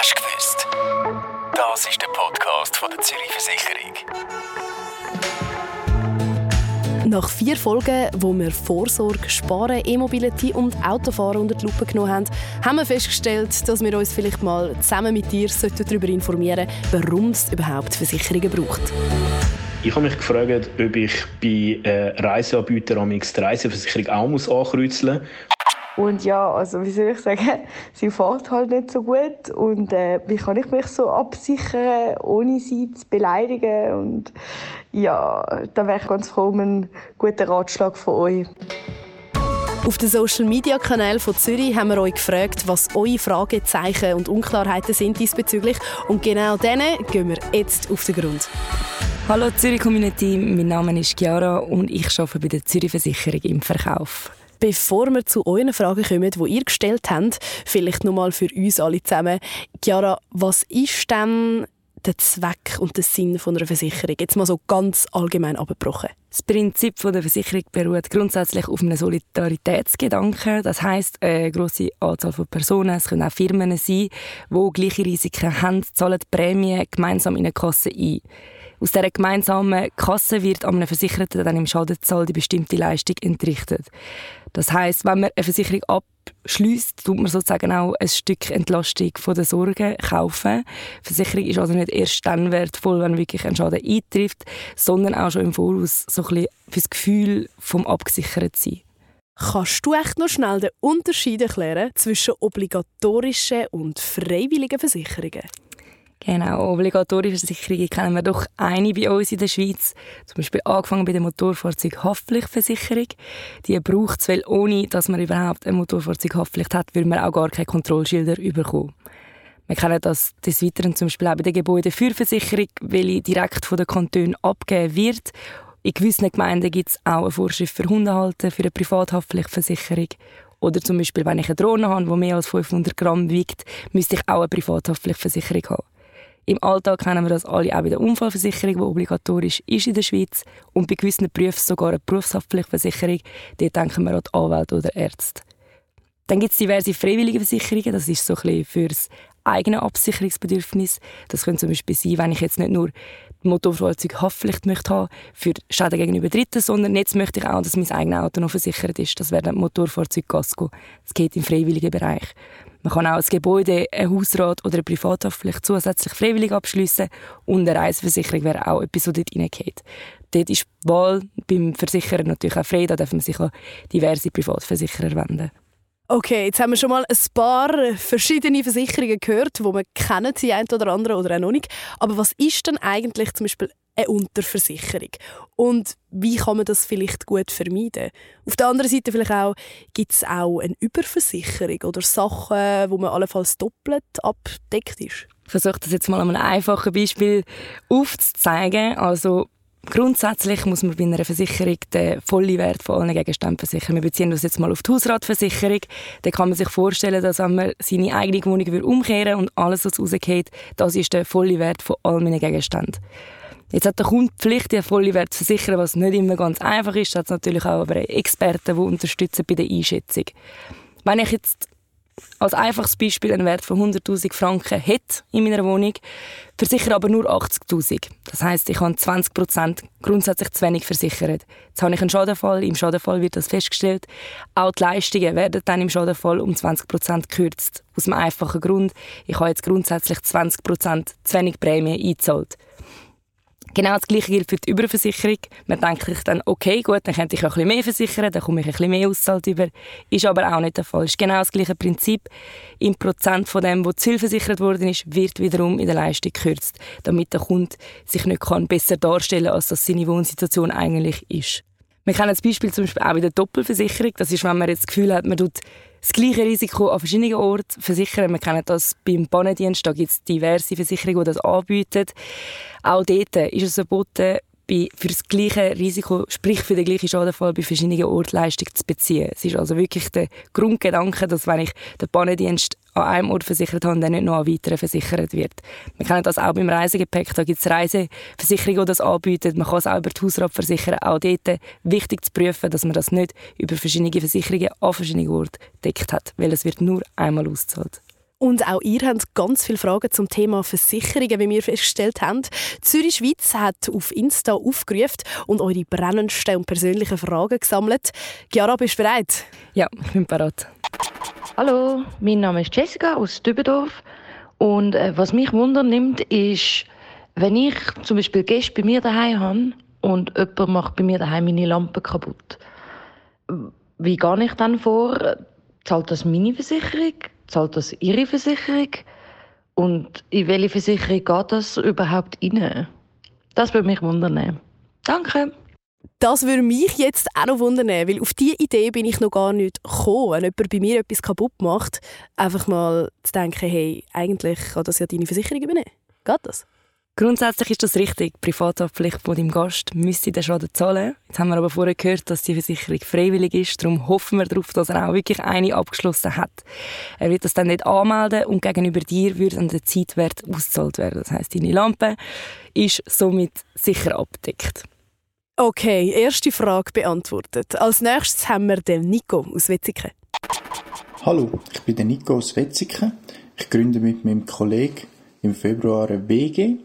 Hast du gewusst? Das ist der Podcast von der Zürich Versicherung. Nach vier Folgen, wo wir Vorsorge, Sparen, E-Mobility und Autofahren unter die Lupe genommen haben, haben wir festgestellt, dass wir uns vielleicht mal zusammen mit dir darüber informieren sollten, warum es überhaupt Versicherungen braucht. Ich habe mich gefragt, ob ich bei äh, Reiseanbietern die Reiseversicherung auch muss ankreuzeln muss. Und ja, also wie soll ich sagen, sie fährt halt nicht so gut. Und äh, wie kann ich mich so absichern, ohne sie zu beleidigen? Und ja, da wäre ich ganz froh um einen guten Ratschlag von euch. Auf den Social Media Kanälen von Zürich haben wir euch gefragt, was eure Fragezeichen und Unklarheiten sind diesbezüglich. Und genau denen gehen wir jetzt auf den Grund. Hallo Zürich Community, mein Name ist Chiara und ich arbeite bei der Zürich Versicherung im Verkauf. Bevor wir zu euren Fragen kommen, die ihr gestellt habt, vielleicht nochmal für uns alle zusammen. Chiara, was ist denn der Zweck und der Sinn von einer Versicherung? Jetzt mal so ganz allgemein abgebrochen. Das Prinzip der Versicherung beruht grundsätzlich auf einem Solidaritätsgedanken. Das heißt, eine grosse Anzahl von Personen, es können auch Firmen sein, die gleiche Risiken haben, zahlen Prämien gemeinsam in eine Kasse ein. Aus dieser gemeinsamen Kasse wird einem Versicherten dann im Schadenzahl die bestimmte Leistung entrichtet. Das heißt, wenn man eine Versicherung abschließt, tut man sozusagen auch ein Stück Entlastung von der Sorgen kaufen. Die Versicherung ist also nicht erst dann wertvoll, wenn wirklich ein Schaden eintrifft, sondern auch schon im Voraus so ein bisschen für das Gefühl vom abgesichert sein. Kannst du echt noch schnell den Unterschied erklären zwischen obligatorischen und freiwilligen Versicherungen? Genau, obligatorische Versicherungen kennen wir doch eine bei uns in der Schweiz. Zum Beispiel angefangen bei der Motorfahrzeughaftpflichtversicherung. Die braucht es, weil ohne, dass man überhaupt eine Motorfahrzeughaftpflicht hat, würde man auch gar keine Kontrollschilder bekommen. Wir kennen das des Weiteren zum Beispiel auch bei der Gebäudefürversicherung, welche direkt von den Kantonen abgegeben wird. In gewissen Gemeinden gibt es auch eine Vorschrift für Hundehalter, für eine Privathaftpflichtversicherung. Oder zum Beispiel, wenn ich eine Drohne habe, die mehr als 500 Gramm wiegt, müsste ich auch eine Privathaftpflichtversicherung haben. Im Alltag kennen wir das alle auch bei der Unfallversicherung, die obligatorisch ist in der Schweiz. Und bei gewissen Berufen sogar eine Berufshaftpflichtversicherung. Dort denken wir an die Anwälte oder Ärzte. Dann gibt es diverse freiwillige Versicherungen. Das ist so ein bisschen für das eigene Absicherungsbedürfnis. Das könnte zum Beispiel sein, wenn ich jetzt nicht nur die Motorfahrzeughaftpflicht möchte haben für Schäden gegenüber Dritten, sondern jetzt möchte ich auch, dass mein eigenes Auto noch versichert ist. Das wäre dann Motorfahrzeugkasko. Das geht im freiwilligen Bereich. Man kann auch ein Gebäude, ein Hausrat oder eine Privathaftpflicht zusätzlich freiwillig abschließen und eine Reiseversicherung wäre auch etwas, was dort reingeht. Dort ist die Wahl beim Versicherer natürlich auch frei, da darf man sich an diverse Privatversicherer wenden. Okay, jetzt haben wir schon mal ein paar verschiedene Versicherungen gehört, wo man kennen, die ein oder andere oder auch noch nicht. Aber was ist denn eigentlich zum Beispiel eine Unterversicherung? Und wie kann man das vielleicht gut vermeiden? Auf der anderen Seite vielleicht auch, gibt es auch eine Überversicherung oder Sachen, wo man allenfalls doppelt abdeckt ist? Ich versuche das jetzt mal an einem einfachen Beispiel aufzuzeigen. Also Grundsätzlich muss man bei einer Versicherung den vollen Wert von allen Gegenständen versichern. Wir beziehen uns jetzt mal auf die Hausratversicherung. Da kann man sich vorstellen, dass wenn man seine eigene Wohnung umkehren und alles, was rausgeht, das ist der volle Wert von all meinen Gegenständen. Jetzt hat der Kunde die Pflicht, den vollen Wert zu versichern, was nicht immer ganz einfach ist. Da hat es natürlich auch aber Experten, die unterstützen bei der Einschätzung. Wenn ich jetzt als einfaches Beispiel einen Wert von 100.000 Franken hätte in meiner Wohnung, versichere aber nur 80.000. Das heißt, ich habe 20% grundsätzlich zu wenig versichert. Jetzt habe ich einen Schadenfall, im Schadenfall wird das festgestellt. Auch die Leistungen werden dann im Schadenfall um 20% gekürzt. Aus einem einfachen Grund, ich habe jetzt grundsätzlich 20% zu wenig Prämie eingezahlt. Genau das Gleiche gilt für die Überversicherung. Man denkt sich dann, okay, gut, dann könnte ich auch ein bisschen mehr versichern, dann komme ich ein bisschen mehr Auszahlt über. Ist aber auch nicht der Fall. Ist genau das gleiche Prinzip. Im Prozent von dem, was zu viel versichert worden ist, wird wiederum in der Leistung gekürzt, damit der Kunde sich nicht kann besser darstellen kann, als das seine Wohnsituation eigentlich ist. Wir kennen das Beispiel zum Beispiel auch bei der Doppelversicherung. Das ist, wenn man jetzt das Gefühl hat, man tut das gleiche Risiko an verschiedenen Orten versichern. Wir kennen das beim Bahnendienst, da gibt es diverse Versicherungen, die das anbieten. Auch dort ist es verboten, für das gleiche Risiko, sprich für den gleichen Schadenfall, bei verschiedenen Orten Leistung zu beziehen. Es ist also wirklich der Grundgedanke, dass wenn ich den Bahnendienst an einem Ort versichert habe, dann nicht noch an weiteren versichert wird. Wir kennen das auch beim Reisegepäck. Da gibt es Reiseversicherungen, die das anbieten. Man kann es auch über die Hausrat versichern. Auch dort wichtig zu prüfen, dass man das nicht über verschiedene Versicherungen an verschiedenen Orten deckt hat, weil es wird nur einmal ausgezahlt. Und auch ihr habt ganz viele Fragen zum Thema Versicherungen, wie wir festgestellt haben. Zürich Schweiz hat auf Insta aufgerufen und eure brennendsten und persönlichen Fragen gesammelt. Chiara, bist du bereit? Ja, ich bin bereit. Hallo, mein Name ist Jessica aus Dübendorf. Und äh, was mich wundernimmt, ist, wenn ich zum Beispiel Gäste bei mir daheim habe und jemand macht bei mir daheim meine Lampe kaputt. Wie gehe ich dann vor? Zahlt das meine Versicherung? Zahlt das Ihre Versicherung? Und in welche Versicherung geht das überhaupt rein? Das würde mich wundern. Danke. Das würde mich jetzt auch noch wundern, weil auf diese Idee bin ich noch gar nicht gekommen. Wenn jemand bei mir etwas kaputt macht, einfach mal zu denken, hey, eigentlich kann das ja deine Versicherung übernehmen. Geht das? Grundsätzlich ist das richtig. Die Privathaftpflicht von deinem Gast müsste den Schaden zahlen. Jetzt haben wir aber vorher gehört, dass die Versicherung freiwillig ist. Darum hoffen wir darauf, dass er auch wirklich eine abgeschlossen hat. Er wird das dann nicht anmelden und gegenüber dir würde dann der Zeitwert ausgezahlt werden. Das heißt, deine Lampe ist somit sicher abgedeckt. Okay, erste Frage beantwortet. Als nächstes haben wir den Nico aus Wetzigen. Hallo, ich bin der Nico aus Wetzigen. Ich gründe mit meinem Kollegen im Februar eine WG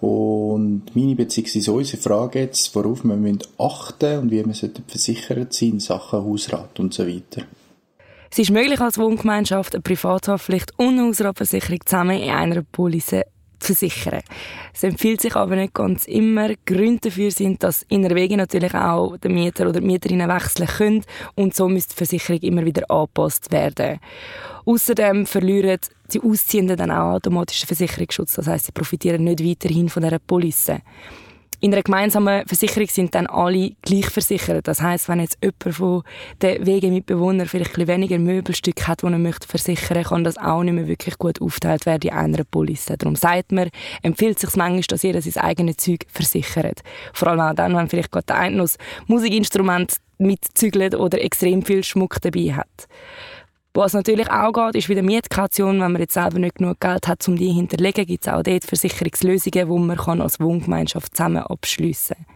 und meine bzw. unsere Frage jetzt, worauf wir müssen achten und wie wir versichert sein in Sachen Hausrat und so weiter. Es ist möglich, als Wohngemeinschaft eine Privathaftpflicht und eine Hausratversicherung zusammen in einer Police versichern. Es empfiehlt sich aber nicht ganz immer. Gründe dafür sind, dass in der Wege natürlich auch der Mieter oder die Mieterinnen wechseln können und so müsste die Versicherung immer wieder angepasst werden. Außerdem verlieren die Ausziehenden dann auch automatisch den Versicherungsschutz. Das heißt, sie profitieren nicht weiterhin von dieser Police. In einer gemeinsamen Versicherung sind dann alle gleich versichert. Das heißt, wenn jetzt jemand von den Wegemitbewohnern vielleicht ein weniger Möbelstücke hat, die er möchte versichern, kann das auch nicht mehr wirklich gut aufteilt werden in einer Police. Darum sagt man, empfiehlt sich manchmal, dass jeder sein eigenes Zeug versichert. Vor allem auch dann, wenn vielleicht gerade der eine noch Musikinstrument mitzügelt oder extrem viel Schmuck dabei hat. Was natürlich auch geht, ist wieder Mietkaution. Wenn man jetzt selber nicht genug Geld hat, um die hinterlegen, gibt es auch dort Versicherungslösungen, die man kann als Wohngemeinschaft zusammen abschliessen kann.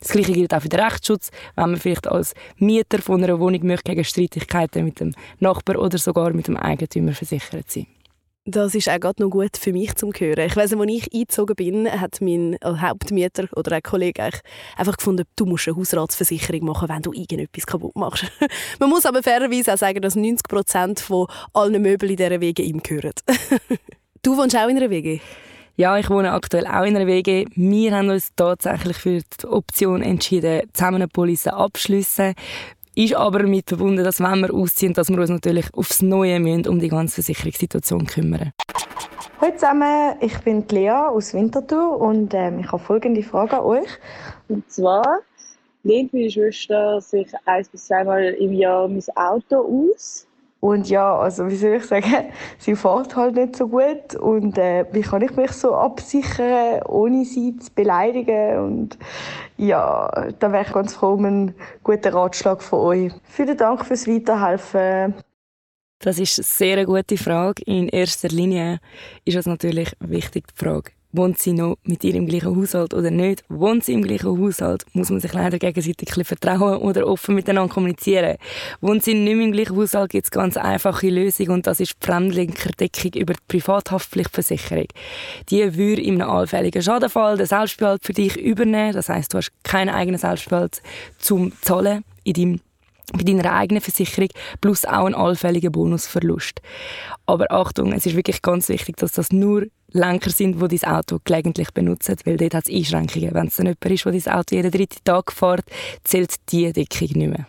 Das Gleiche gilt auch für den Rechtsschutz, wenn man vielleicht als Mieter von einer Wohnung möchte gegen Streitigkeiten mit dem Nachbar oder sogar mit dem Eigentümer versichert sein. Das ist auch gerade noch gut für mich zum Hören. Ich weiss, als ich eingezogen bin, hat mein Hauptmieter oder ein Kollege einfach gefunden, du musst eine Hausratsversicherung machen, wenn du irgendetwas kaputt machst. Man muss aber fairerweise auch sagen, dass 90 Prozent von allen Möbeln in dieser Wege ihm gehören. du wohnst auch in einer Wege? Ja, ich wohne aktuell auch in einer WG. Wir haben uns tatsächlich für die Option entschieden, zusammen eine Police abschliessen. Ist aber damit verbunden, dass wenn wir ausziehen, dass wir uns natürlich aufs Neue müssen, um die ganze Sicherungssituation kümmern. Hallo zusammen, ich bin Lea aus Winterthur und ähm, ich habe folgende Frage an euch. Und zwar lehnt meine Schwester sich ein bis zweimal im Jahr mein Auto aus und ja, also wie soll ich sagen, sie fährt halt nicht so gut und äh, wie kann ich mich so absichern, ohne sie zu beleidigen und ja, da wäre ich ganz froh um einen guten Ratschlag von euch. Vielen Dank fürs Weiterhelfen. Das ist eine sehr gute Frage. In erster Linie ist es natürlich wichtig, die Frage, Wohnt sie noch mit ihr im gleichen Haushalt oder nicht? Wohnt sie im gleichen Haushalt? Muss man sich leider gegenseitig ein vertrauen oder offen miteinander kommunizieren? Wohnt sie nicht mehr im gleichen Haushalt, gibt es ganz einfache Lösung und das ist die Fremdlinkerdeckung über die Privathaftpflichtversicherung. Die würde einem allfälligen Schadenfall den Selbstbehalt für dich übernehmen. Das heißt, du hast keinen eigenen Selbstbehalt zum Zahlen in deinem bei deiner eigenen Versicherung plus auch einen allfälligen Bonusverlust. Aber Achtung, es ist wirklich ganz wichtig, dass das nur Lenker sind, die dein Auto gelegentlich benutzen, weil dort hat es Einschränkungen. Wenn es dann jemand ist, der dein Auto jeden dritten Tag fährt, zählt die Deckung nicht mehr.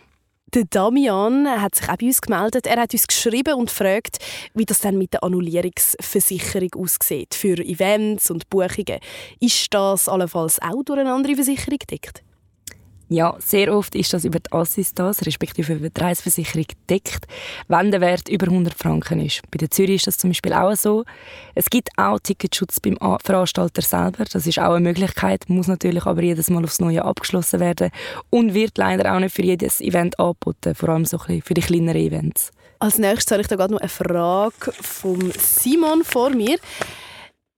Der Damian hat sich auch bei uns gemeldet. Er hat uns geschrieben und gefragt, wie das dann mit der Annullierungsversicherung aussieht für Events und Buchungen. Ist das allenfalls auch durch eine andere Versicherung gedeckt? Ja, sehr oft ist das über die Assistas, respektive über die Reiseversicherung gedeckt, wenn der Wert über 100 Franken ist. Bei der Zürich ist das zum Beispiel auch so. Es gibt auch Ticketschutz beim Veranstalter selber. Das ist auch eine Möglichkeit, muss natürlich aber jedes Mal aufs Neue abgeschlossen werden und wird leider auch nicht für jedes Event angeboten, vor allem so ein bisschen für die kleineren Events. Als nächstes habe ich da gerade noch eine Frage von Simon vor mir.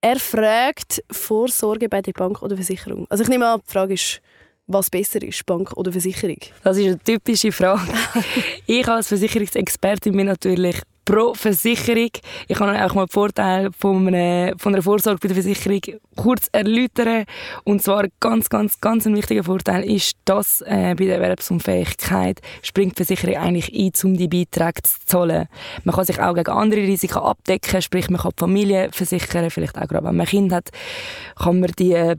Er fragt Vorsorge bei der Bank oder Versicherung. Also ich nehme an, die Frage ist was besser ist, Bank oder Versicherung? Das ist eine typische Frage. ich als Versicherungsexpertin bin natürlich pro Versicherung. Ich kann auch mal den Vorteil von einer, von einer Vorsorge bei der Versicherung kurz erläutern. Und zwar ganz, ganz, ganz ein wichtiger Vorteil ist, dass äh, bei der Erwerbsunfähigkeit springt die Versicherung eigentlich ein, um die Beiträge zu zahlen. Man kann sich auch gegen andere Risiken abdecken, sprich man kann die Familie versichern, vielleicht auch gerade wenn man ein Kind hat, kann man die äh,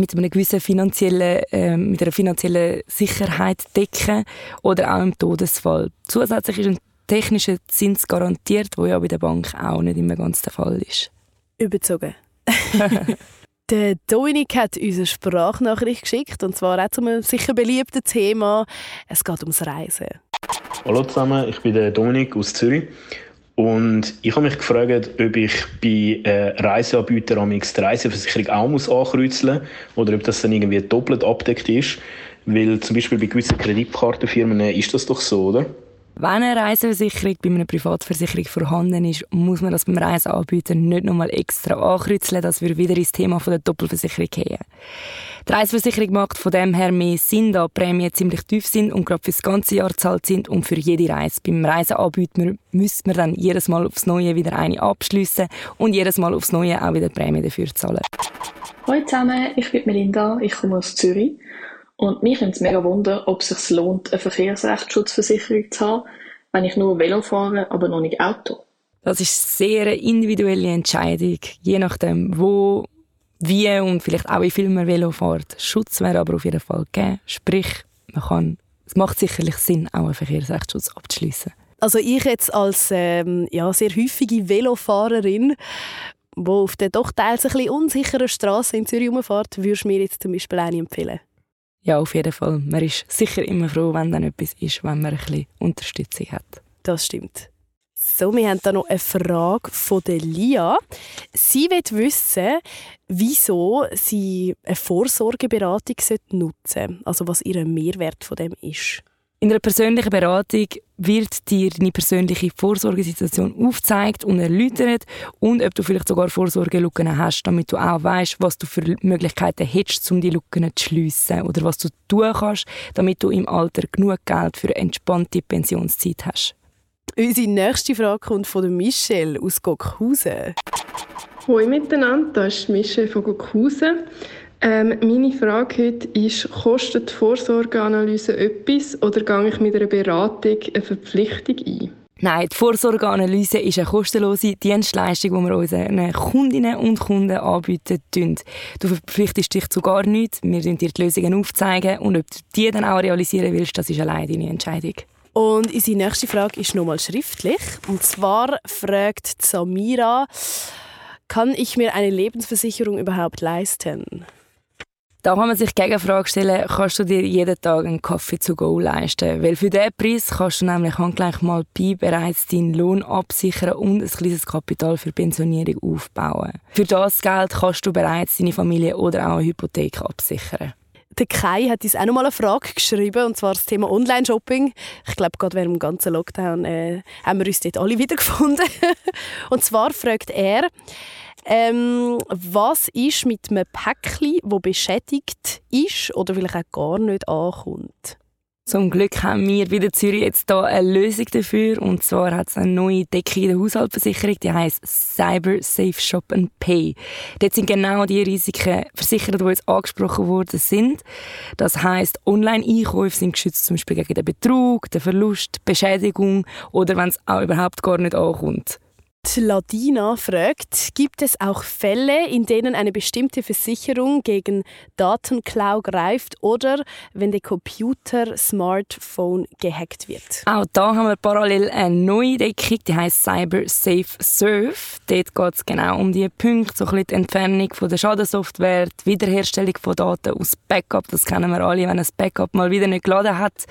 mit einer gewissen finanziellen, äh, mit einer finanziellen Sicherheit decken oder auch im Todesfall. Zusätzlich ist ein technischer Zins garantiert, wo ja bei der Bank auch nicht immer ganz der Fall ist. Überzogen. der Dominik hat uns eine Sprachnachricht geschickt und zwar auch zu einem sicher beliebten Thema. Es geht ums Reisen. Hallo zusammen, ich bin der Dominik aus Zürich und ich habe mich gefragt, ob ich bei äh, Reiseanbietern die Reiseversicherung auch muss ankreuzeln muss oder ob das dann irgendwie doppelt abdeckt ist. Weil zum Beispiel bei gewissen Kreditkartenfirmen ist das doch so, oder? Wenn eine Reiseversicherung bei einer Privatversicherung vorhanden ist, muss man das beim Reiseanbieter nicht nochmal extra ankreuzeln. Das würde wieder ins Thema der Doppelversicherung gehen. Die Reiseversicherung macht von dem her mehr Sinn, da die Prämien ziemlich tief sind und gerade für das ganze Jahr zahlt sind und für jede Reise. Beim Reiseanbieter müsste man dann jedes Mal aufs Neue wieder eine abschließen und jedes Mal aufs Neue auch wieder die Prämie dafür zahlen. Hallo zusammen, ich bin Melinda, ich komme aus Zürich. Und mich nimmt es mega Wunder, ob es sich lohnt, eine Verkehrsrechtsschutzversicherung zu haben, wenn ich nur Velo fahre, aber noch nicht Auto. Das ist sehr eine individuelle Entscheidung, je nachdem, wo wie und vielleicht auch wie viel man Velo fährt. Schutz wäre aber auf jeden Fall gegeben. Sprich, man kann, es macht sicherlich Sinn, auch einen Verkehrsrechtsschutz abzuschließen. Also ich jetzt als ähm, ja, sehr häufige Velofahrerin, die auf der doch teils ein bisschen unsicheren Straße in Zürich rumfährt, würdest du mir jetzt zum Beispiel eine empfehlen? Ja, auf jeden Fall. Man ist sicher immer froh, wenn dann etwas ist, wenn man ein bisschen Unterstützung hat. Das stimmt. So, wir haben da noch eine Frage von der Lia. Sie will wissen, wieso sie eine Vorsorgeberatung nutzen sollte. Also was ihr Mehrwert von dem ist. In einer persönlichen Beratung wird dir deine persönliche Vorsorgesituation aufgezeigt und erläutert und ob du vielleicht sogar Vorsorgelücken hast, damit du auch weißt, was du für Möglichkeiten hättest, um die Lücken zu schliessen oder was du tun kannst, damit du im Alter genug Geld für eine entspannte Pensionszeit hast. Unsere nächste Frage kommt von Michelle aus Gockhausen. Hallo miteinander, das ist Michelle von Gockhausen. Ähm, meine Frage heute ist, kostet die Vorsorgeanalyse etwas oder gehe ich mit einer Beratung eine Verpflichtung ein? Nein, die Vorsorgeanalyse ist eine kostenlose Dienstleistung, die wir unseren Kundinnen und Kunden anbieten. Du verpflichtest dich zu gar nichts. Wir dir die Lösungen aufzeigen und ob du die dann auch realisieren willst, das ist allein deine Entscheidung. Und unsere nächste Frage ist nochmal schriftlich. Und zwar fragt Samira, kann ich mir eine Lebensversicherung überhaupt leisten? Da kann man sich die Gegenfrage stellen, kannst du dir jeden Tag einen Kaffee zu go leisten? Weil für diesen Preis kannst du nämlich gleich mal bei bereits deinen Lohn absichern und ein kleines Kapital für Pensionierung aufbauen. Für das Geld kannst du bereits deine Familie oder auch eine Hypothek absichern. Der Kai hat uns auch noch mal eine Frage geschrieben, und zwar das Thema Online-Shopping. Ich glaube, gerade während dem ganzen Lockdown äh, haben wir uns dort alle wiedergefunden. und zwar fragt er, ähm, was ist mit einem Päckchen, das beschädigt ist oder vielleicht auch gar nicht ankommt? Zum Glück haben wir bei der Zürich jetzt hier eine Lösung dafür. Und zwar hat es eine neue Decke in der Haushaltsversicherung, die heißt Cyber Safe Shop and Pay. Dort sind genau die Risiken versichert, die jetzt angesprochen worden sind. Das heißt, Online-Einkäufe sind geschützt zum Beispiel gegen den Betrug, den Verlust, Beschädigung oder wenn es auch überhaupt gar nicht ankommt. Ladina fragt, gibt es auch Fälle, in denen eine bestimmte Versicherung gegen Datenklau greift oder wenn der Computer Smartphone gehackt wird? Auch da haben wir parallel eine neue Deckung, die heißt Cyber Safe Surf. Dort geht es genau um die Punkte, so ein bisschen die Entfernung von der Schadensoftware, die Wiederherstellung von Daten aus Backup, das kennen wir alle, wenn ein Backup mal wieder nicht geladen hat.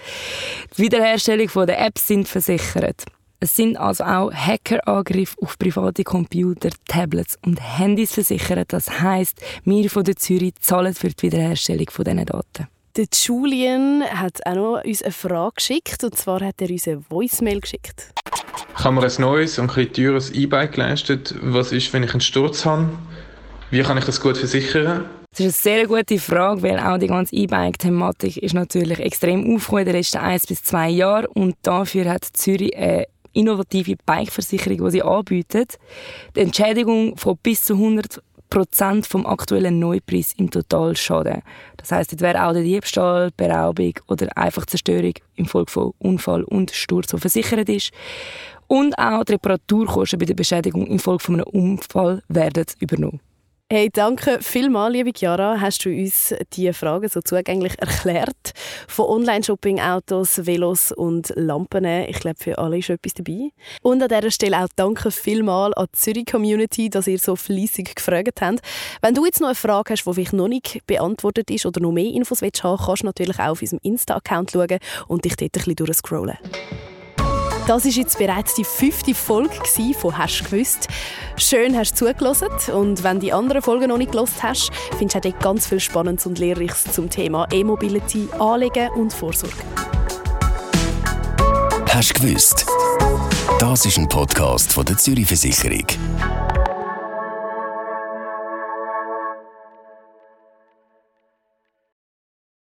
Die Wiederherstellung von der Apps sind versichert. Es sind also auch Hackerangriffe auf private Computer, Tablets und Handys versichert. Das heißt, wir von der Zürich zahlen für die Wiederherstellung von diesen Daten. Der Julian hat auch noch uns eine Frage geschickt, und zwar hat er uns eine Voicemail geschickt. Ich habe mir ein neues und ein teures E-Bike geleistet. Was ist, wenn ich einen Sturz habe? Wie kann ich das gut versichern? Das ist eine sehr gute Frage, weil auch die ganze E-Bike-Thematik ist natürlich extrem aufgekommen in den letzten ein bis zwei Jahren und dafür hat Zürich eine innovative Bikeversicherung, die sie anbietet, die Entschädigung von bis zu 100 Prozent vom aktuellen Neupreis im Totalschaden. Das heißt, es wäre auch der Diebstahl, Beraubung oder einfach Zerstörung im Folge von Unfall und Sturz, der versichert ist. Und auch die Reparaturkosten bei der Beschädigung im Folge von einem Unfall werden übernommen. Hey, danke vielmals, liebe Chiara, hast du uns diese Fragen so zugänglich erklärt. Von Online-Shopping, Autos, Velos und Lampen. Ich glaube, für alle ist etwas dabei. Und an dieser Stelle auch danke vielmals an die Zürich-Community, dass ihr so fleissig gefragt habt. Wenn du jetzt noch eine Frage hast, die vielleicht noch nicht beantwortet ist oder noch mehr Infos willst haben, kannst du natürlich auch auf unserem Insta-Account schauen und dich dort ein bisschen durchscrollen. Das war jetzt bereits die fünfte Folge von «Hast gewusst?». Schön hast du zugelassen und wenn du die anderen Folgen noch nicht gelost hast, findest du auch dort ganz viel Spannendes und Lehrreiches zum Thema E-Mobility, Anlegen und Vorsorge. «Hast gewusst?». Das ist ein Podcast von der Zürich Versicherung.